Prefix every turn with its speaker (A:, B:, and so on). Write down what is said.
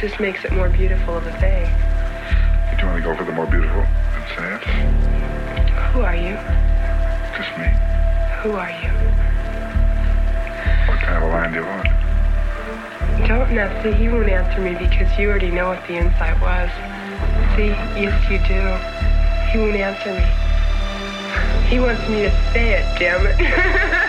A: just makes it more beautiful of a thing.
B: Do you want to go for the more beautiful and say it?
A: Who are you?
B: Just me.
A: Who are you?
B: What kind of a line do you want?
A: Don't know. See, he won't answer me because you already know what the insight was. See, yes, you do. He won't answer me. He wants me to say it, damn it.